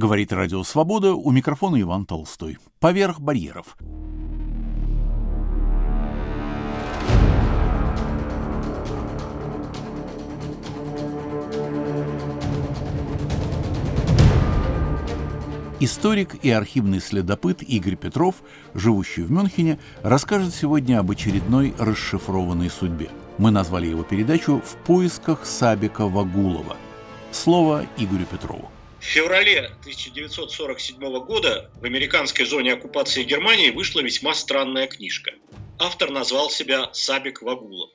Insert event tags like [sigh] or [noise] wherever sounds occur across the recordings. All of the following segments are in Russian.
Говорит Радио Свобода, у микрофона Иван Толстой. Поверх барьеров. Историк и архивный следопыт Игорь Петров, живущий в Мюнхене, расскажет сегодня об очередной расшифрованной судьбе. Мы назвали его передачу «В поисках Сабика Вагулова». Слово Игорю Петрову. В феврале 1947 года в американской зоне оккупации Германии вышла весьма странная книжка. Автор назвал себя Сабик Вагулов.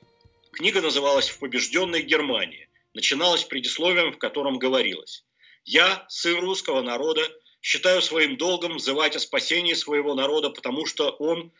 Книга называлась «В побежденной Германии». Начиналась предисловием, в котором говорилось «Я, сын русского народа, считаю своим долгом взывать о спасении своего народа, потому что он,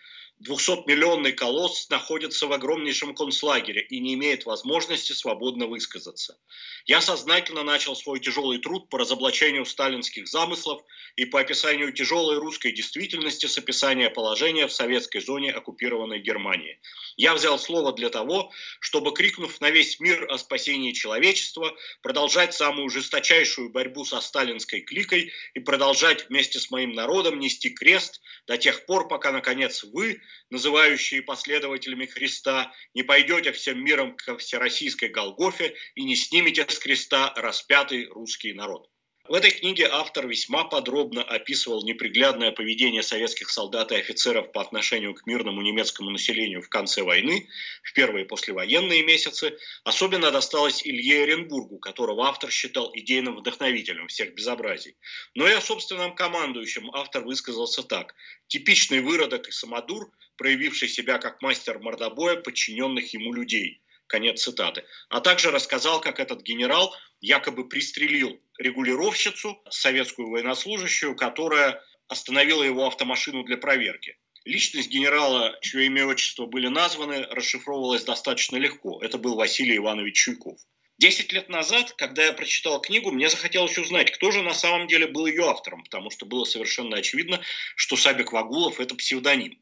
200-миллионный колосс, находится в огромнейшем концлагере и не имеет возможности свободно высказаться. Я сознательно начал свой тяжелый труд по разоблачению сталинских замыслов и по описанию тяжелой русской действительности с описания положения в советской зоне оккупированной Германии. Я взял слово для того, чтобы, крикнув на весь мир о спасении человечества, продолжать самую жесточайшую борьбу со сталинской кликой и продолжать вместе с моим народом нести крест до тех пор, пока, наконец, вы, называющие последователями Христа, не пойдете всем миром к всероссийской Голгофе и не снимете с креста распятый русский народ. В этой книге автор весьма подробно описывал неприглядное поведение советских солдат и офицеров по отношению к мирному немецкому населению в конце войны, в первые послевоенные месяцы. Особенно досталось Илье Оренбургу, которого автор считал идейным вдохновителем всех безобразий. Но и о собственном командующем автор высказался так. Типичный выродок и самодур, проявивший себя как мастер мордобоя подчиненных ему людей – Конец цитаты. А также рассказал, как этот генерал якобы пристрелил регулировщицу, советскую военнослужащую, которая остановила его автомашину для проверки. Личность генерала, чье имя и отчество были названы, расшифровывалась достаточно легко. Это был Василий Иванович Чуйков. Десять лет назад, когда я прочитал книгу, мне захотелось узнать, кто же на самом деле был ее автором, потому что было совершенно очевидно, что Сабик Вагулов – это псевдоним.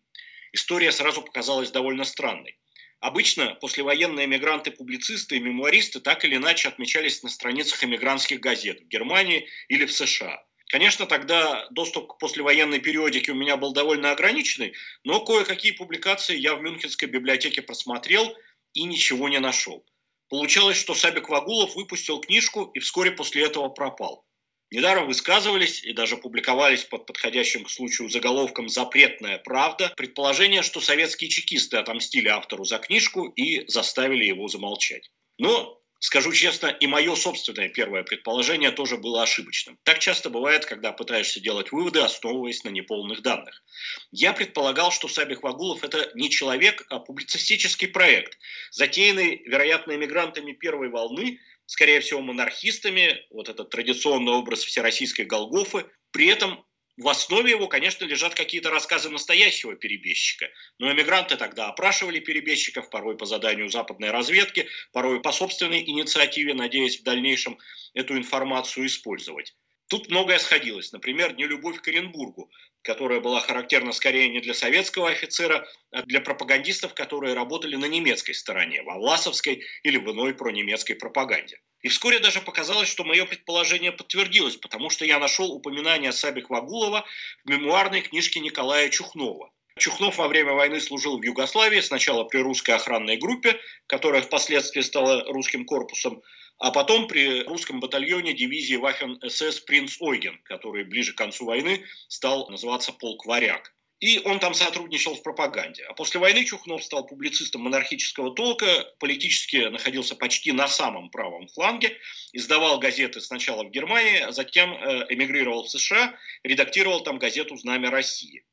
История сразу показалась довольно странной. Обычно послевоенные эмигранты-публицисты и мемуаристы так или иначе отмечались на страницах эмигрантских газет в Германии или в США. Конечно, тогда доступ к послевоенной периодике у меня был довольно ограниченный, но кое-какие публикации я в Мюнхенской библиотеке просмотрел и ничего не нашел. Получалось, что Сабик Вагулов выпустил книжку и вскоре после этого пропал. Недаром высказывались и даже публиковались под подходящим к случаю заголовком «Запретная правда» предположение, что советские чекисты отомстили автору за книжку и заставили его замолчать. Но Скажу честно, и мое собственное первое предположение тоже было ошибочным. Так часто бывает, когда пытаешься делать выводы, основываясь на неполных данных. Я предполагал, что Сабих Вагулов – это не человек, а публицистический проект, затеянный, вероятно, эмигрантами первой волны, скорее всего, монархистами, вот этот традиционный образ всероссийской Голгофы. При этом в основе его, конечно, лежат какие-то рассказы настоящего перебежчика. Но эмигранты тогда опрашивали перебежчиков, порой по заданию западной разведки, порой по собственной инициативе, надеясь в дальнейшем эту информацию использовать. Тут многое сходилось. Например, нелюбовь к Оренбургу, которая была характерна скорее не для советского офицера, а для пропагандистов, которые работали на немецкой стороне, во Власовской или в иной пронемецкой пропаганде. И вскоре даже показалось, что мое предположение подтвердилось, потому что я нашел упоминание Сабик Вагулова в мемуарной книжке Николая Чухнова. Чухнов во время войны служил в Югославии, сначала при русской охранной группе, которая впоследствии стала русским корпусом, а потом при русском батальоне дивизии Вафен-СС «Принц Ойген», который ближе к концу войны стал называться «Полк Варяг». И он там сотрудничал в пропаганде. А после войны Чухнов стал публицистом монархического толка, политически находился почти на самом правом фланге, издавал газеты сначала в Германии, а затем э, эмигрировал в США, редактировал там газету «Знамя России».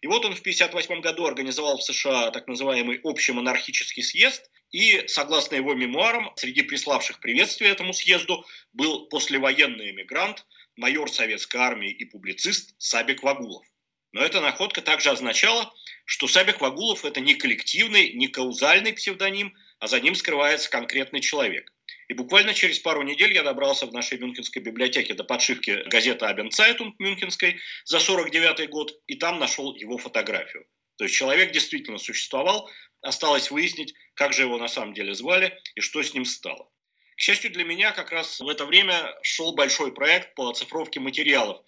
И вот он в 1958 году организовал в США так называемый общий монархический съезд, и, согласно его мемуарам, среди приславших приветствие этому съезду был послевоенный эмигрант, майор советской армии и публицист Сабик Вагулов. Но эта находка также означала, что Сабик Вагулов – это не коллективный, не каузальный псевдоним, а за ним скрывается конкретный человек. И буквально через пару недель я добрался в нашей мюнхенской библиотеке до подшивки газеты Абенцайтунг мюнхенской за 49 год, и там нашел его фотографию. То есть человек действительно существовал, осталось выяснить, как же его на самом деле звали и что с ним стало. К счастью для меня, как раз в это время шел большой проект по оцифровке материалов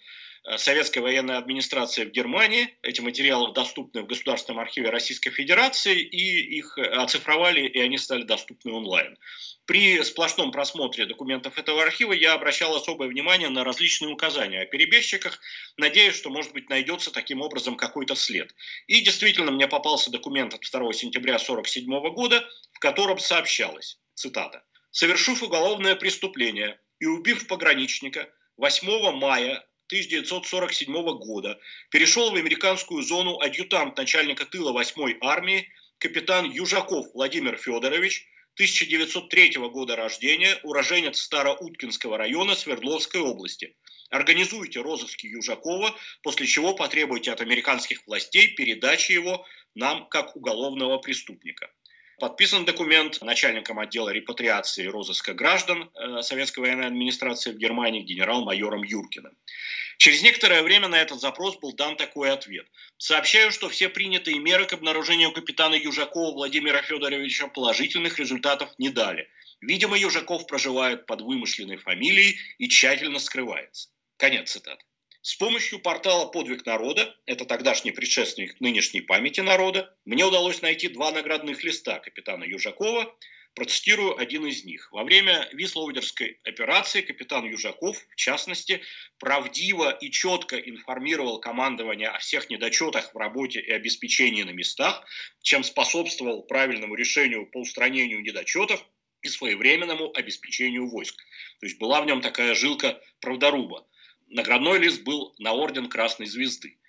советской военной администрации в Германии. Эти материалы доступны в Государственном архиве Российской Федерации, и их оцифровали, и они стали доступны онлайн. При сплошном просмотре документов этого архива я обращал особое внимание на различные указания о перебежчиках, надеясь, что, может быть, найдется таким образом какой-то след. И действительно, мне попался документ от 2 сентября 1947 года, в котором сообщалось, цитата, «Совершив уголовное преступление и убив пограничника 8 мая 1947 года перешел в американскую зону адъютант начальника тыла 8-й армии капитан Южаков Владимир Федорович, 1903 года рождения, уроженец Староуткинского района Свердловской области. Организуйте розыски Южакова, после чего потребуйте от американских властей передачи его нам как уголовного преступника. Подписан документ начальником отдела репатриации и розыска граждан э, Советской военной администрации в Германии генерал-майором Юркиным. Через некоторое время на этот запрос был дан такой ответ. Сообщаю, что все принятые меры к обнаружению капитана Южакова Владимира Федоровича положительных результатов не дали. Видимо, Южаков проживает под вымышленной фамилией и тщательно скрывается. Конец цитаты. С помощью портала «Подвиг народа», это тогдашний предшественник нынешней памяти народа, мне удалось найти два наградных листа капитана Южакова Процитирую один из них. Во время Вислоудерской операции капитан Южаков, в частности, правдиво и четко информировал командование о всех недочетах в работе и обеспечении на местах, чем способствовал правильному решению по устранению недочетов и своевременному обеспечению войск. То есть была в нем такая жилка правдоруба. Наградной лист был на орден Красной Звезды.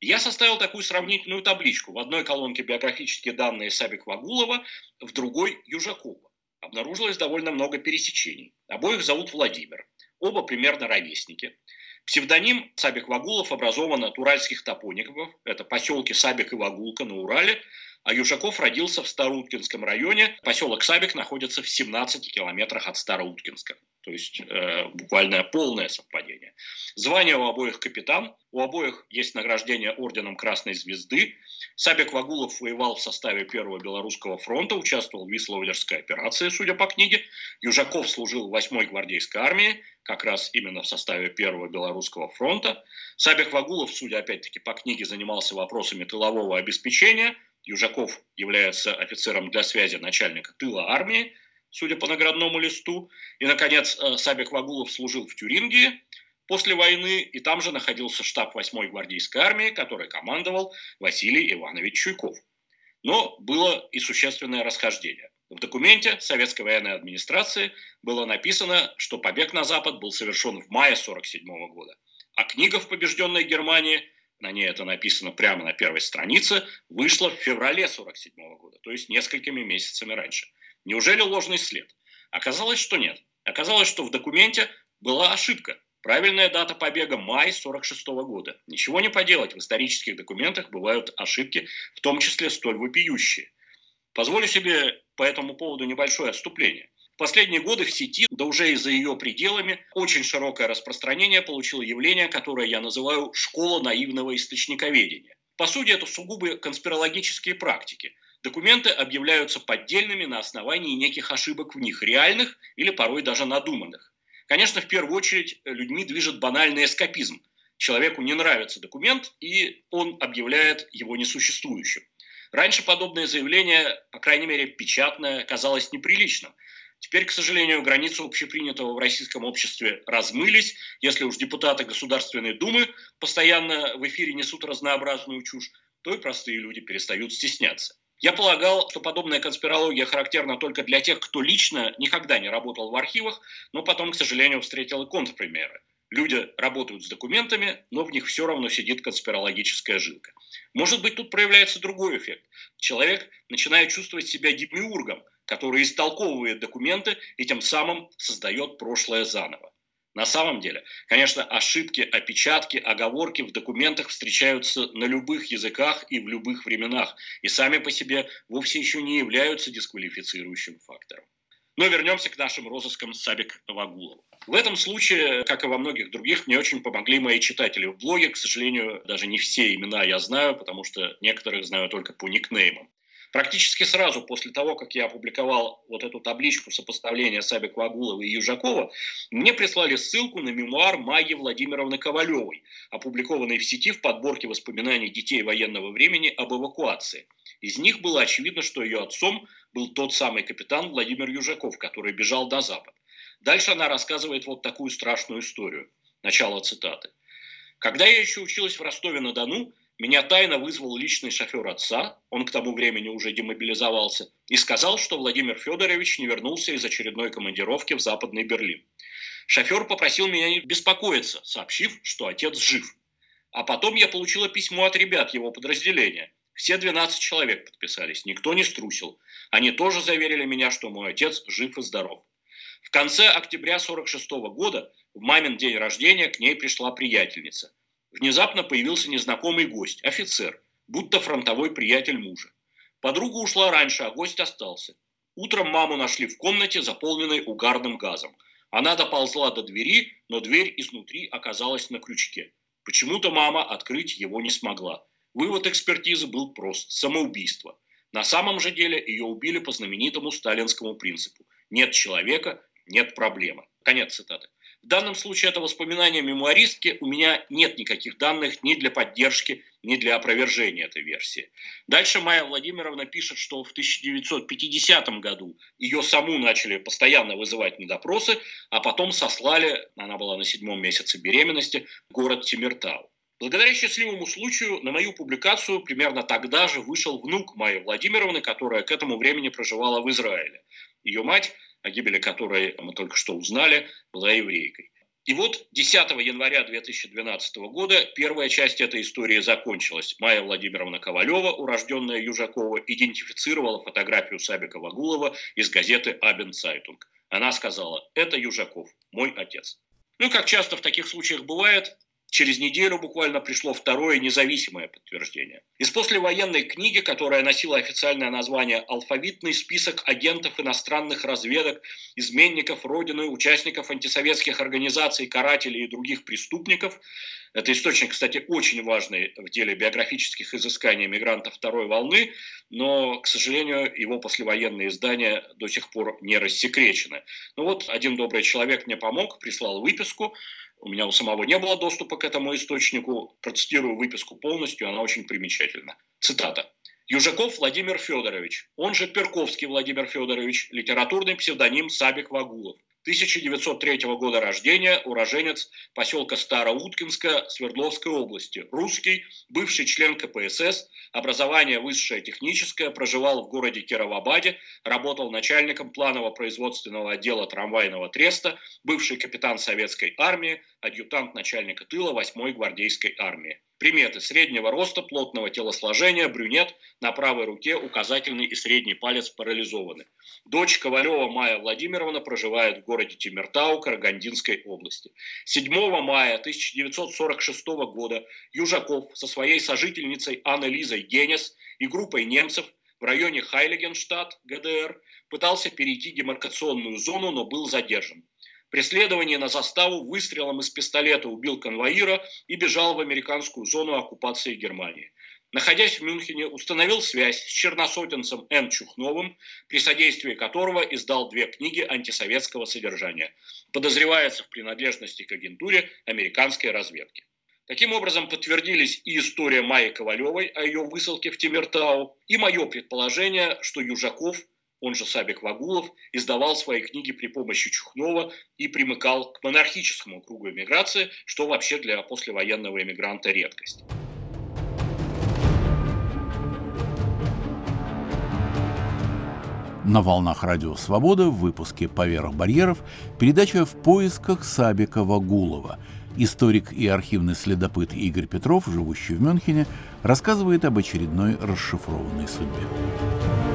Я составил такую сравнительную табличку. В одной колонке биографические данные Сабик Вагулова, в другой – Южакова. Обнаружилось довольно много пересечений. Обоих зовут Владимир. Оба примерно ровесники. Псевдоним Сабик Вагулов образован от уральских топоников. Это поселки Сабик и Вагулка на Урале – а Южаков родился в Староуткинском районе. Поселок Сабик находится в 17 километрах от Староуткинска. То есть э, буквально полное совпадение. Звание у обоих капитан. У обоих есть награждение орденом Красной Звезды. Сабик Вагулов воевал в составе Первого Белорусского фронта, участвовал в Висловлерской операции, судя по книге. Южаков служил в 8-й гвардейской армии, как раз именно в составе Первого Белорусского фронта. Сабик Вагулов, судя опять-таки по книге, занимался вопросами тылового обеспечения – Южаков является офицером для связи начальника тыла армии, судя по наградному листу. И, наконец, э, Сабик Вагулов служил в Тюрингии после войны, и там же находился штаб 8-й гвардейской армии, который командовал Василий Иванович Чуйков. Но было и существенное расхождение. В документе советской военной администрации было написано, что побег на Запад был совершен в мае 1947 года, а книга в побежденной Германии – на ней это написано прямо на первой странице, вышла в феврале 1947 года, то есть несколькими месяцами раньше. Неужели ложный след? Оказалось, что нет. Оказалось, что в документе была ошибка. Правильная дата побега – май 1946 года. Ничего не поделать, в исторических документах бывают ошибки, в том числе столь вопиющие. Позволю себе по этому поводу небольшое отступление последние годы в сети, да уже и за ее пределами, очень широкое распространение получило явление, которое я называю «школа наивного источниковедения». По сути, это сугубо конспирологические практики. Документы объявляются поддельными на основании неких ошибок в них, реальных или порой даже надуманных. Конечно, в первую очередь людьми движет банальный эскапизм. Человеку не нравится документ, и он объявляет его несуществующим. Раньше подобное заявление, по крайней мере печатное, казалось неприличным – Теперь, к сожалению, границы общепринятого в российском обществе размылись. Если уж депутаты Государственной Думы постоянно в эфире несут разнообразную чушь, то и простые люди перестают стесняться. Я полагал, что подобная конспирология характерна только для тех, кто лично никогда не работал в архивах, но потом, к сожалению, встретил и контрпримеры. Люди работают с документами, но в них все равно сидит конспирологическая жилка. Может быть, тут проявляется другой эффект. Человек начинает чувствовать себя демиургом – который истолковывает документы и тем самым создает прошлое заново. На самом деле, конечно, ошибки, опечатки, оговорки в документах встречаются на любых языках и в любых временах, и сами по себе вовсе еще не являются дисквалифицирующим фактором. Но вернемся к нашим розыскам Сабик Вагулова. В этом случае, как и во многих других, мне очень помогли мои читатели в блоге. К сожалению, даже не все имена я знаю, потому что некоторых знаю только по никнеймам. Практически сразу после того, как я опубликовал вот эту табличку сопоставления Сабик Вагулова и Южакова, мне прислали ссылку на мемуар Майи Владимировны Ковалевой, опубликованный в сети в подборке воспоминаний детей военного времени об эвакуации. Из них было очевидно, что ее отцом был тот самый капитан Владимир Южаков, который бежал на Запад. Дальше она рассказывает вот такую страшную историю. Начало цитаты. Когда я еще училась в Ростове-на-Дону, меня тайно вызвал личный шофер отца, он к тому времени уже демобилизовался, и сказал, что Владимир Федорович не вернулся из очередной командировки в Западный Берлин. Шофер попросил меня не беспокоиться, сообщив, что отец жив. А потом я получила письмо от ребят его подразделения. Все 12 человек подписались, никто не струсил. Они тоже заверили меня, что мой отец жив и здоров. В конце октября 46 года, в мамин день рождения, к ней пришла приятельница. Внезапно появился незнакомый гость, офицер, будто фронтовой приятель мужа. Подруга ушла раньше, а гость остался. Утром маму нашли в комнате, заполненной угарным газом. Она доползла до двери, но дверь изнутри оказалась на крючке. Почему-то мама открыть его не смогла. Вывод экспертизы был прост – самоубийство. На самом же деле ее убили по знаменитому сталинскому принципу. Нет человека – нет проблемы. Конец цитаты. В данном случае это воспоминание мемуаристки, у меня нет никаких данных ни для поддержки, ни для опровержения этой версии. Дальше Майя Владимировна пишет, что в 1950 году ее саму начали постоянно вызывать на допросы, а потом сослали, она была на седьмом месяце беременности, в город Темиртау. Благодаря счастливому случаю на мою публикацию примерно тогда же вышел внук Майи Владимировны, которая к этому времени проживала в Израиле. Ее мать о гибели которой мы только что узнали, была еврейкой. И вот 10 января 2012 года первая часть этой истории закончилась. Майя Владимировна Ковалева, урожденная Южакова, идентифицировала фотографию Сабика-Вогулова из газеты «Abendzeitung». Она сказала, это Южаков, мой отец. Ну, как часто в таких случаях бывает, Через неделю буквально пришло второе независимое подтверждение. Из послевоенной книги, которая носила официальное название «Алфавитный список агентов иностранных разведок, изменников Родины, участников антисоветских организаций, карателей и других преступников», это источник, кстати, очень важный в деле биографических изысканий мигрантов второй волны, но, к сожалению, его послевоенные издания до сих пор не рассекречены. Ну вот, один добрый человек мне помог, прислал выписку, у меня у самого не было доступа к этому источнику. Процитирую выписку полностью, она очень примечательна. Цитата. Южаков Владимир Федорович, он же Перковский Владимир Федорович, литературный псевдоним Сабик Вагулов. 1903 года рождения, уроженец поселка Староуткинска Свердловской области. Русский, бывший член КПСС, образование высшее техническое, проживал в городе Кировабаде, работал начальником планово-производственного отдела трамвайного треста, бывший капитан советской армии, адъютант начальника тыла 8-й гвардейской армии. Приметы среднего роста, плотного телосложения, брюнет, на правой руке указательный и средний палец парализованы. Дочь Ковалева Майя Владимировна проживает в городе Тимиртау Карагандинской области. 7 мая 1946 года Южаков со своей сожительницей Анной Лизой Генес и группой немцев в районе Хайлигенштадт, ГДР, пытался перейти демаркационную зону, но был задержан. Преследование на заставу выстрелом из пистолета убил конвоира и бежал в американскую зону оккупации Германии. Находясь в Мюнхене, установил связь с черносотенцем Н. Чухновым, при содействии которого издал две книги антисоветского содержания. Подозревается в принадлежности к агентуре американской разведки. Таким образом, подтвердились и история Майи Ковалевой о ее высылке в Тимиртау, и мое предположение, что Южаков – он же Сабик Вагулов, издавал свои книги при помощи Чухнова и примыкал к монархическому кругу эмиграции, что вообще для послевоенного эмигранта редкость. На волнах Радио Свобода в выпуске «Поверх барьеров» передача «В поисках Сабика Вагулова». Историк и архивный следопыт Игорь Петров, живущий в Мюнхене, рассказывает об очередной расшифрованной судьбе.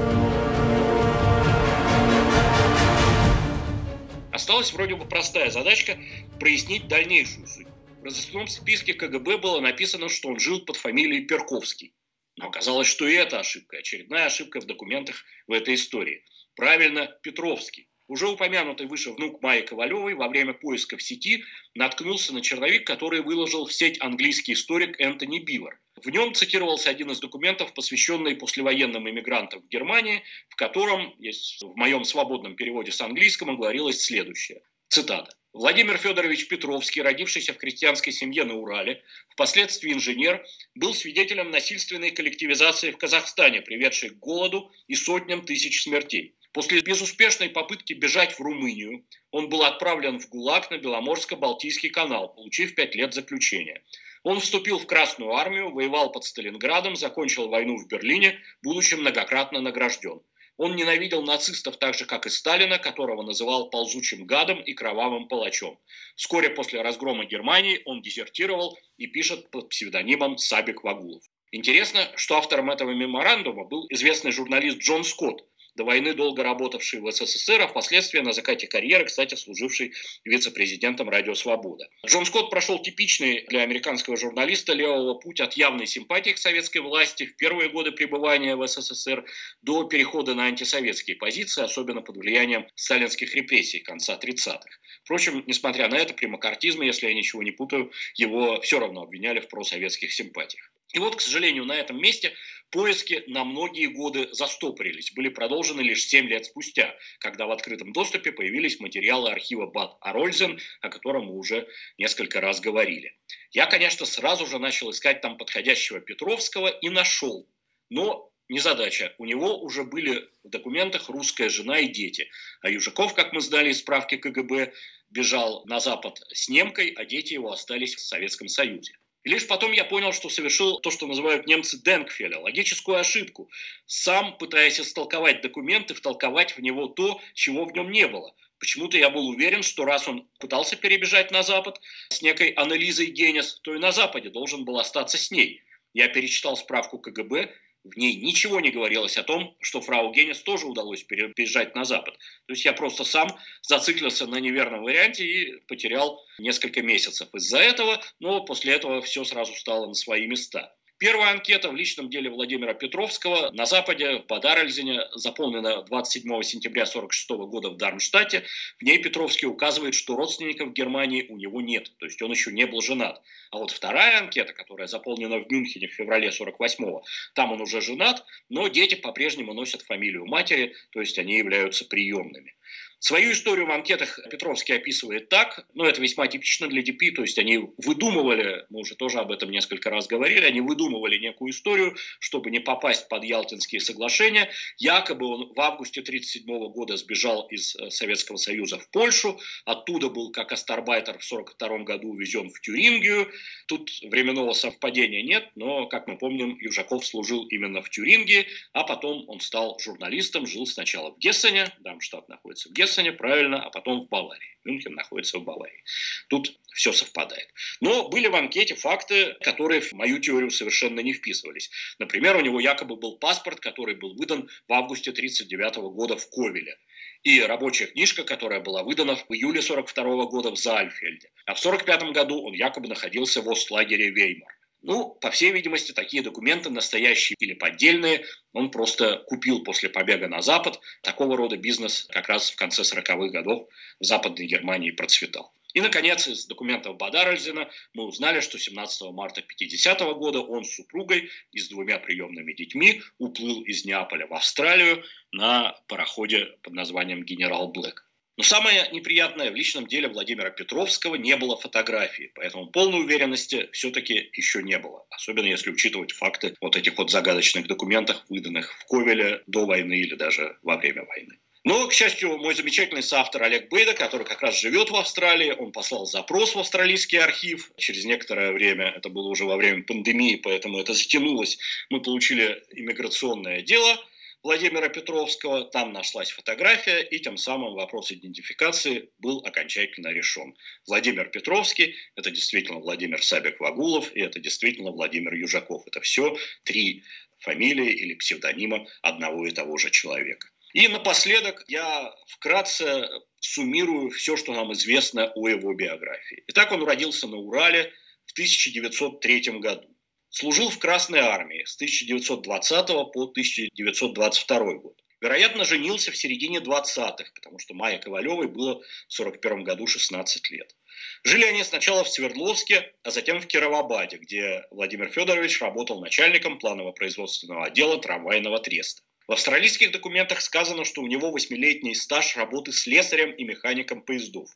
Осталась вроде бы простая задачка прояснить дальнейшую суть. В разыскном списке КГБ было написано, что он жил под фамилией Перковский. Но оказалось, что и это ошибка, очередная ошибка в документах в этой истории. Правильно, Петровский. Уже упомянутый выше внук Майи Ковалевой во время поиска в сети наткнулся на черновик, который выложил в сеть английский историк Энтони Бивер. В нем цитировался один из документов, посвященный послевоенным иммигрантам в Германии, в котором, есть в моем свободном переводе с английского, говорилось следующее. Цитата. Владимир Федорович Петровский, родившийся в крестьянской семье на Урале, впоследствии инженер, был свидетелем насильственной коллективизации в Казахстане, приведшей к голоду и сотням тысяч смертей. После безуспешной попытки бежать в Румынию, он был отправлен в ГУЛАГ на Беломорско-Балтийский канал, получив пять лет заключения. Он вступил в Красную армию, воевал под Сталинградом, закончил войну в Берлине, будучи многократно награжден. Он ненавидел нацистов так же, как и Сталина, которого называл ползучим гадом и кровавым палачом. Вскоре после разгрома Германии он дезертировал и пишет под псевдонимом Сабик Вагулов. Интересно, что автором этого меморандума был известный журналист Джон Скотт, до войны долго работавший в СССР, а впоследствии на закате карьеры, кстати, служивший вице-президентом «Радио Свобода». Джон Скотт прошел типичный для американского журналиста левого путь от явной симпатии к советской власти в первые годы пребывания в СССР до перехода на антисоветские позиции, особенно под влиянием сталинских репрессий конца 30-х. Впрочем, несмотря на это, при макартизме, если я ничего не путаю, его все равно обвиняли в просоветских симпатиях. И вот, к сожалению, на этом месте поиски на многие годы застопорились, были продолжены лишь 7 лет спустя, когда в открытом доступе появились материалы архива Бад Арользен, о котором мы уже несколько раз говорили. Я, конечно, сразу же начал искать там подходящего Петровского и нашел, но незадача. У него уже были в документах русская жена и дети. А Южаков, как мы сдали из справки КГБ, бежал на Запад с немкой, а дети его остались в Советском Союзе. И лишь потом я понял, что совершил то, что называют немцы Денкфеля, логическую ошибку, сам пытаясь истолковать документы, втолковать в него то, чего в нем не было. Почему-то я был уверен, что раз он пытался перебежать на Запад с некой анализой Генес, то и на Западе должен был остаться с ней. Я перечитал справку КГБ в ней ничего не говорилось о том, что фрау Генес тоже удалось переезжать на Запад. То есть я просто сам зациклился на неверном варианте и потерял несколько месяцев из-за этого, но после этого все сразу стало на свои места. Первая анкета в личном деле Владимира Петровского на Западе, в Бадаральзене, заполнена 27 сентября 1946 года в Дармштадте. В ней Петровский указывает, что родственников в Германии у него нет, то есть он еще не был женат. А вот вторая анкета, которая заполнена в Мюнхене в феврале 48-го, там он уже женат, но дети по-прежнему носят фамилию матери, то есть они являются приемными. Свою историю в анкетах Петровский описывает так, но это весьма типично для ДП, то есть они выдумывали, мы уже тоже об этом несколько раз говорили, они выдумывали некую историю, чтобы не попасть под Ялтинские соглашения. Якобы он в августе 1937 года сбежал из э, Советского Союза в Польшу, оттуда был как астарбайтер в 1942 году увезен в Тюрингию. Тут временного совпадения нет, но, как мы помним, Южаков служил именно в Тюрингии, а потом он стал журналистом, жил сначала в Гессене, Дамштадт находится в Гессене, Гессене, правильно, а потом в Баварии. Мюнхен находится в Баварии. Тут все совпадает. Но были в анкете факты, которые в мою теорию совершенно не вписывались. Например, у него якобы был паспорт, который был выдан в августе 1939 года в Ковеле и рабочая книжка, которая была выдана в июле 1942 года в Заальфельде. А в 1945 году он якобы находился в Остлагере Веймар. Ну, по всей видимости, такие документы, настоящие или поддельные, он просто купил после побега на Запад. Такого рода бизнес как раз в конце 40-х годов в Западной Германии процветал. И, наконец, из документов Бадаральзена мы узнали, что 17 марта 50 -го года он с супругой и с двумя приемными детьми уплыл из Неаполя в Австралию на пароходе под названием «Генерал Блэк». Но самое неприятное в личном деле Владимира Петровского не было фотографии, поэтому полной уверенности все-таки еще не было, особенно если учитывать факты вот этих вот загадочных документах, выданных в Ковеле до войны или даже во время войны. Но, к счастью, мой замечательный соавтор Олег Бейда, который как раз живет в Австралии, он послал запрос в австралийский архив. Через некоторое время, это было уже во время пандемии, поэтому это затянулось, мы получили иммиграционное дело – Владимира Петровского, там нашлась фотография, и тем самым вопрос идентификации был окончательно решен. Владимир Петровский – это действительно Владимир Сабик-Вагулов, и это действительно Владимир Южаков. Это все три фамилии или псевдонима одного и того же человека. И напоследок я вкратце суммирую все, что нам известно о его биографии. Итак, он родился на Урале в 1903 году. Служил в Красной армии с 1920 по 1922 год. Вероятно, женился в середине 20-х, потому что Майе Ковалевой было в 1941 году 16 лет. Жили они сначала в Свердловске, а затем в Кировабаде, где Владимир Федорович работал начальником планово-производственного отдела трамвайного треста. В австралийских документах сказано, что у него восьмилетний стаж работы слесарем и механиком поездов.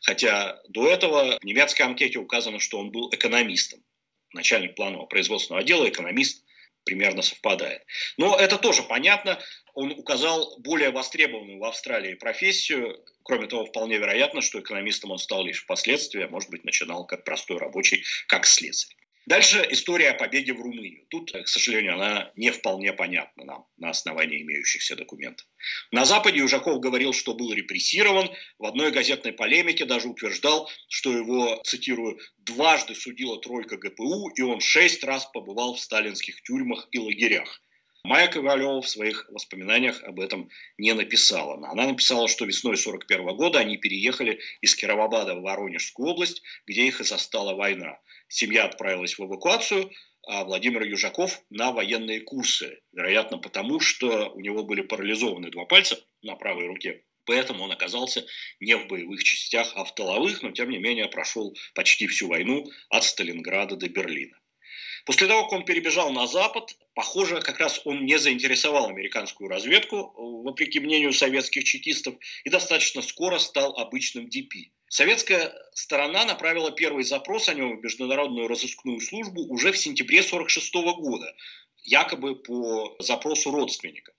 Хотя до этого в немецкой анкете указано, что он был экономистом. Начальник планового производственного отдела, экономист, примерно совпадает. Но это тоже понятно. Он указал более востребованную в Австралии профессию. Кроме того, вполне вероятно, что экономистом он стал лишь впоследствии, а может быть, начинал как простой рабочий, как слесарь. Дальше история о побеге в Румынию. Тут, к сожалению, она не вполне понятна нам на основании имеющихся документов. На Западе Южаков говорил, что был репрессирован. В одной газетной полемике даже утверждал, что его, цитирую, «дважды судила тройка ГПУ, и он шесть раз побывал в сталинских тюрьмах и лагерях». Майя Ковалева в своих воспоминаниях об этом не написала. Она написала, что весной 1941 года они переехали из Кировобада в Воронежскую область, где их и застала война. Семья отправилась в эвакуацию, а Владимир Южаков на военные курсы. Вероятно, потому что у него были парализованы два пальца на правой руке. Поэтому он оказался не в боевых частях, а в тыловых, но тем не менее прошел почти всю войну от Сталинграда до Берлина. После того, как он перебежал на Запад, похоже, как раз он не заинтересовал американскую разведку, вопреки мнению советских чекистов, и достаточно скоро стал обычным ДП. Советская сторона направила первый запрос о нем в Международную разыскную службу уже в сентябре 1946 года, якобы по запросу родственников.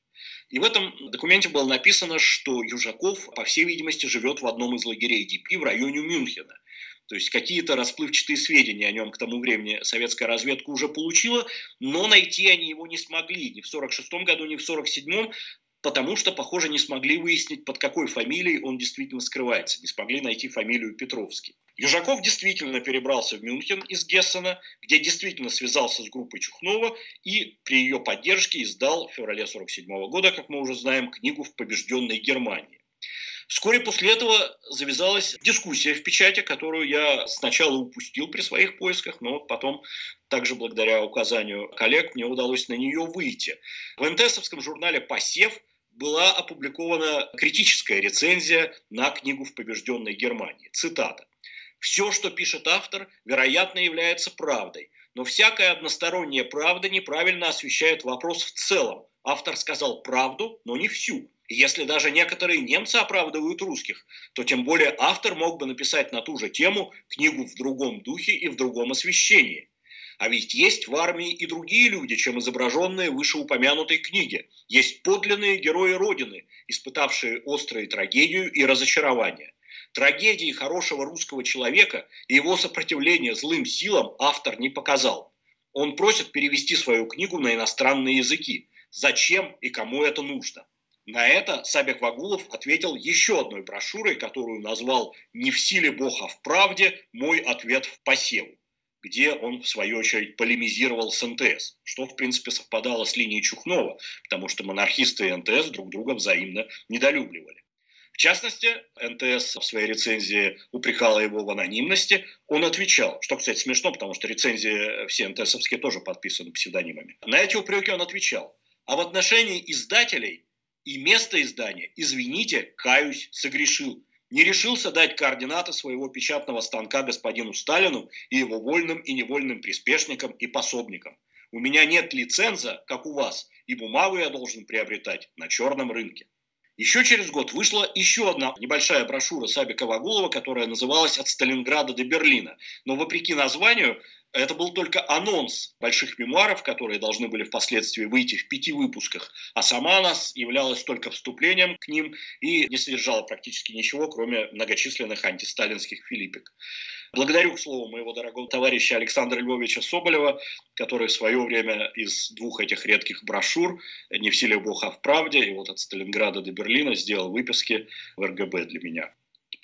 И в этом документе было написано, что Южаков, по всей видимости, живет в одном из лагерей ДП в районе Мюнхена. То есть какие-то расплывчатые сведения о нем к тому времени советская разведка уже получила, но найти они его не смогли ни в 1946 году, ни в 1947, потому что, похоже, не смогли выяснить, под какой фамилией он действительно скрывается, не смогли найти фамилию Петровский. Южаков действительно перебрался в Мюнхен из Гессена, где действительно связался с группой Чухнова и при ее поддержке издал в феврале 1947 года, как мы уже знаем, книгу «В побежденной Германии». Вскоре после этого завязалась дискуссия в печати, которую я сначала упустил при своих поисках, но потом, также благодаря указанию коллег, мне удалось на нее выйти. В НТСовском журнале «Посев» была опубликована критическая рецензия на книгу «В побежденной Германии». Цитата. «Все, что пишет автор, вероятно, является правдой, но всякая односторонняя правда неправильно освещает вопрос в целом. Автор сказал правду, но не всю. Если даже некоторые немцы оправдывают русских, то тем более автор мог бы написать на ту же тему книгу в другом духе и в другом освещении. А ведь есть в армии и другие люди, чем изображенные в вышеупомянутой книге. Есть подлинные герои Родины, испытавшие острые трагедию и разочарование. Трагедии хорошего русского человека и его сопротивление злым силам автор не показал. Он просит перевести свою книгу на иностранные языки. Зачем и кому это нужно? На это Сабик Вагулов ответил еще одной брошюрой, которую назвал «Не в силе Бог, а в правде. Мой ответ в посеву», где он, в свою очередь, полемизировал с НТС, что, в принципе, совпадало с линией Чухнова, потому что монархисты и НТС друг друга взаимно недолюбливали. В частности, НТС в своей рецензии упрекала его в анонимности. Он отвечал, что, кстати, смешно, потому что рецензии все НТСовские тоже подписаны псевдонимами. На эти упреки он отвечал. А в отношении издателей и место издания, извините, каюсь, согрешил. Не решился дать координаты своего печатного станка господину Сталину и его вольным и невольным приспешникам и пособникам. У меня нет лиценза, как у вас, и бумагу я должен приобретать на черном рынке. Еще через год вышла еще одна небольшая брошюра Сабика Вагулова, которая называлась «От Сталинграда до Берлина». Но вопреки названию, это был только анонс больших мемуаров, которые должны были впоследствии выйти в пяти выпусках, а сама она являлась только вступлением к ним и не содержала практически ничего, кроме многочисленных антисталинских филиппик. Благодарю, к слову, моего дорогого товарища Александра Львовича Соболева, который в свое время из двух этих редких брошюр «Не в силе Бога, а в правде» и вот от Сталинграда до Берлина сделал выписки в РГБ для меня.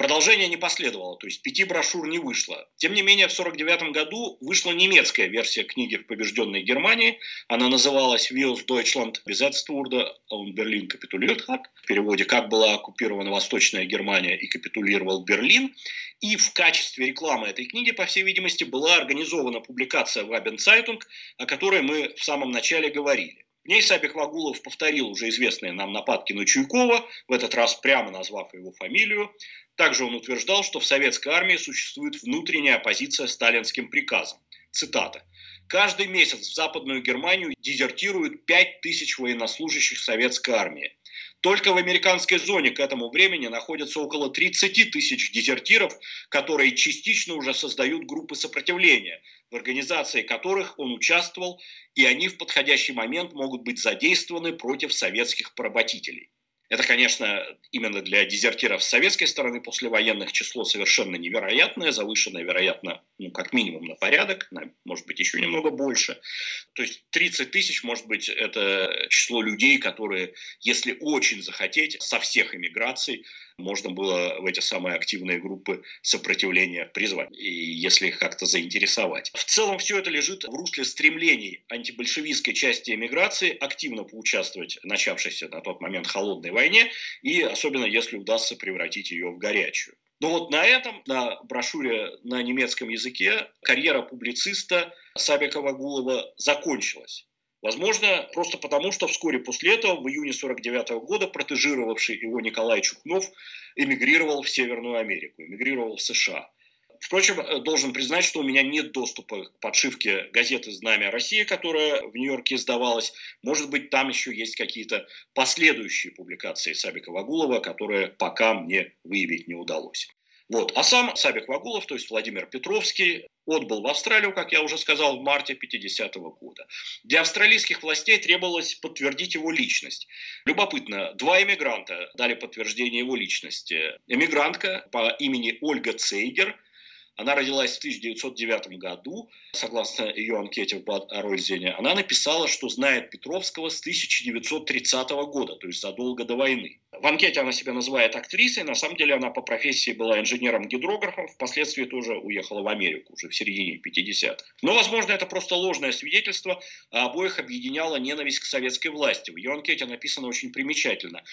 Продолжение не последовало, то есть пяти брошюр не вышло. Тем не менее, в 1949 году вышла немецкая версия книги в побежденной Германии. Она называлась «Wills Deutschland besetzt wurde und Berlin kapituliert hat». В переводе «Как была оккупирована Восточная Германия и капитулировал Берлин». И в качестве рекламы этой книги, по всей видимости, была организована публикация в Zeitung, о которой мы в самом начале говорили. В ней Сабик Вагулов повторил уже известные нам нападки на Чуйкова, в этот раз прямо назвав его фамилию. Также он утверждал, что в советской армии существует внутренняя оппозиция сталинским приказам. Цитата. Каждый месяц в Западную Германию дезертируют 5 тысяч военнослужащих советской армии. Только в американской зоне к этому времени находятся около 30 тысяч дезертиров, которые частично уже создают группы сопротивления, в организации которых он участвовал, и они в подходящий момент могут быть задействованы против советских поработителей. Это, конечно, именно для дезертиров с советской стороны послевоенных число совершенно невероятное, завышенное, вероятно, ну, как минимум на порядок, на, может быть, еще немного больше. То есть 30 тысяч, может быть, это число людей, которые, если очень захотеть, со всех эмиграций можно было в эти самые активные группы сопротивления призвать, и если их как-то заинтересовать. В целом все это лежит в русле стремлений антибольшевистской части эмиграции активно поучаствовать в начавшейся на тот момент холодной войне, и особенно если удастся превратить ее в горячую. Но вот на этом, на брошюре на немецком языке, карьера публициста Сабика Вагулова закончилась. Возможно, просто потому, что вскоре после этого, в июне 1949 года, протежировавший его Николай Чухнов эмигрировал в Северную Америку, эмигрировал в США. Впрочем, э, должен признать, что у меня нет доступа к подшивке газеты «Знамя России», которая в Нью-Йорке издавалась. Может быть, там еще есть какие-то последующие публикации Сабика Вагулова, которые пока мне выявить не удалось. Вот. А сам Сабик Вагулов, то есть Владимир Петровский, отбыл в Австралию, как я уже сказал, в марте 50 -го года. Для австралийских властей требовалось подтвердить его личность. Любопытно, два эмигранта дали подтверждение его личности. Эмигрантка по имени Ольга Цейгер – она родилась в 1909 году. Согласно ее анкете в Бад Ройзене, она написала, что знает Петровского с 1930 года, то есть задолго до войны. В анкете она себя называет актрисой, на самом деле она по профессии была инженером-гидрографом, впоследствии тоже уехала в Америку уже в середине 50-х. Но, возможно, это просто ложное свидетельство, а обоих объединяла ненависть к советской власти. В ее анкете написано очень примечательно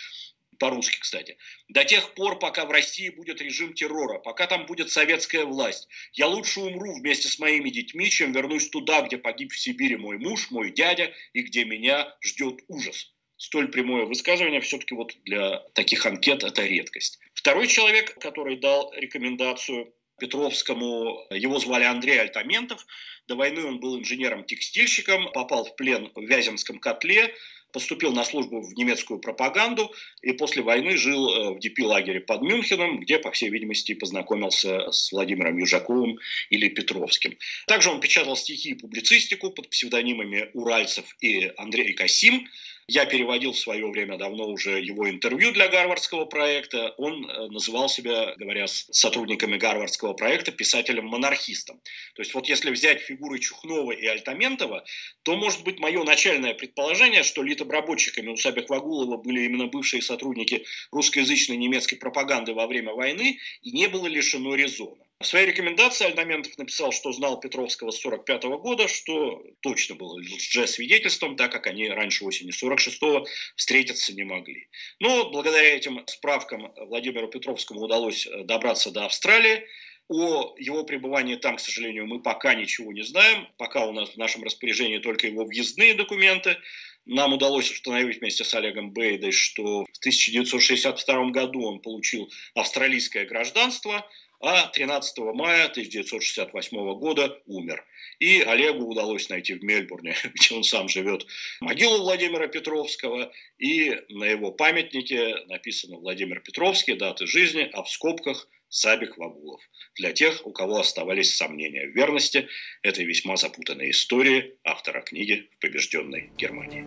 по-русски, кстати. До тех пор, пока в России будет режим террора, пока там будет советская власть, я лучше умру вместе с моими детьми, чем вернусь туда, где погиб в Сибири мой муж, мой дядя, и где меня ждет ужас. Столь прямое высказывание все-таки вот для таких анкет это редкость. Второй человек, который дал рекомендацию Петровскому, его звали Андрей Альтаментов. До войны он был инженером-текстильщиком, попал в плен в Вяземском котле, поступил на службу в немецкую пропаганду и после войны жил э, в ДП-лагере под Мюнхеном, где, по всей видимости, познакомился с Владимиром Южаковым или Петровским. Также он печатал стихи и публицистику под псевдонимами Уральцев и Андрей Касим. Я переводил в свое время давно уже его интервью для Гарвардского проекта. Он э, называл себя, говоря с сотрудниками Гарвардского проекта, писателем-монархистом. То есть вот если взять фигуры Чухнова и Альтаментова, то может быть мое начальное предположение, что литобработчиками у Сабих Вагулова были именно бывшие сотрудники русскоязычной немецкой пропаганды во время войны и не было лишено резона. В своей рекомендации Альдаментов написал, что знал Петровского с 1945 года, что точно было лжесвидетельством, так как они раньше осени 46-го встретиться не могли. Но благодаря этим справкам Владимиру Петровскому удалось э, добраться до Австралии. О его пребывании там, к сожалению, мы пока ничего не знаем. Пока у нас в нашем распоряжении только его въездные документы. Нам удалось установить вместе с Олегом Бейдой, что в 1962 году он получил австралийское гражданство – а 13 мая 1968 года умер. И Олегу удалось найти в Мельбурне, [laughs] где он сам живет, могилу Владимира Петровского, и на его памятнике написано Владимир Петровский, даты жизни, а в скобках Сабик Вагулов. Для тех, у кого оставались сомнения в верности этой весьма запутанной истории автора книги «В побежденной Германии».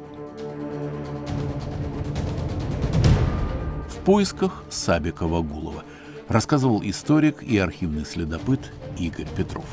В поисках Сабика Вагулова – рассказывал историк и архивный следопыт Игорь Петров.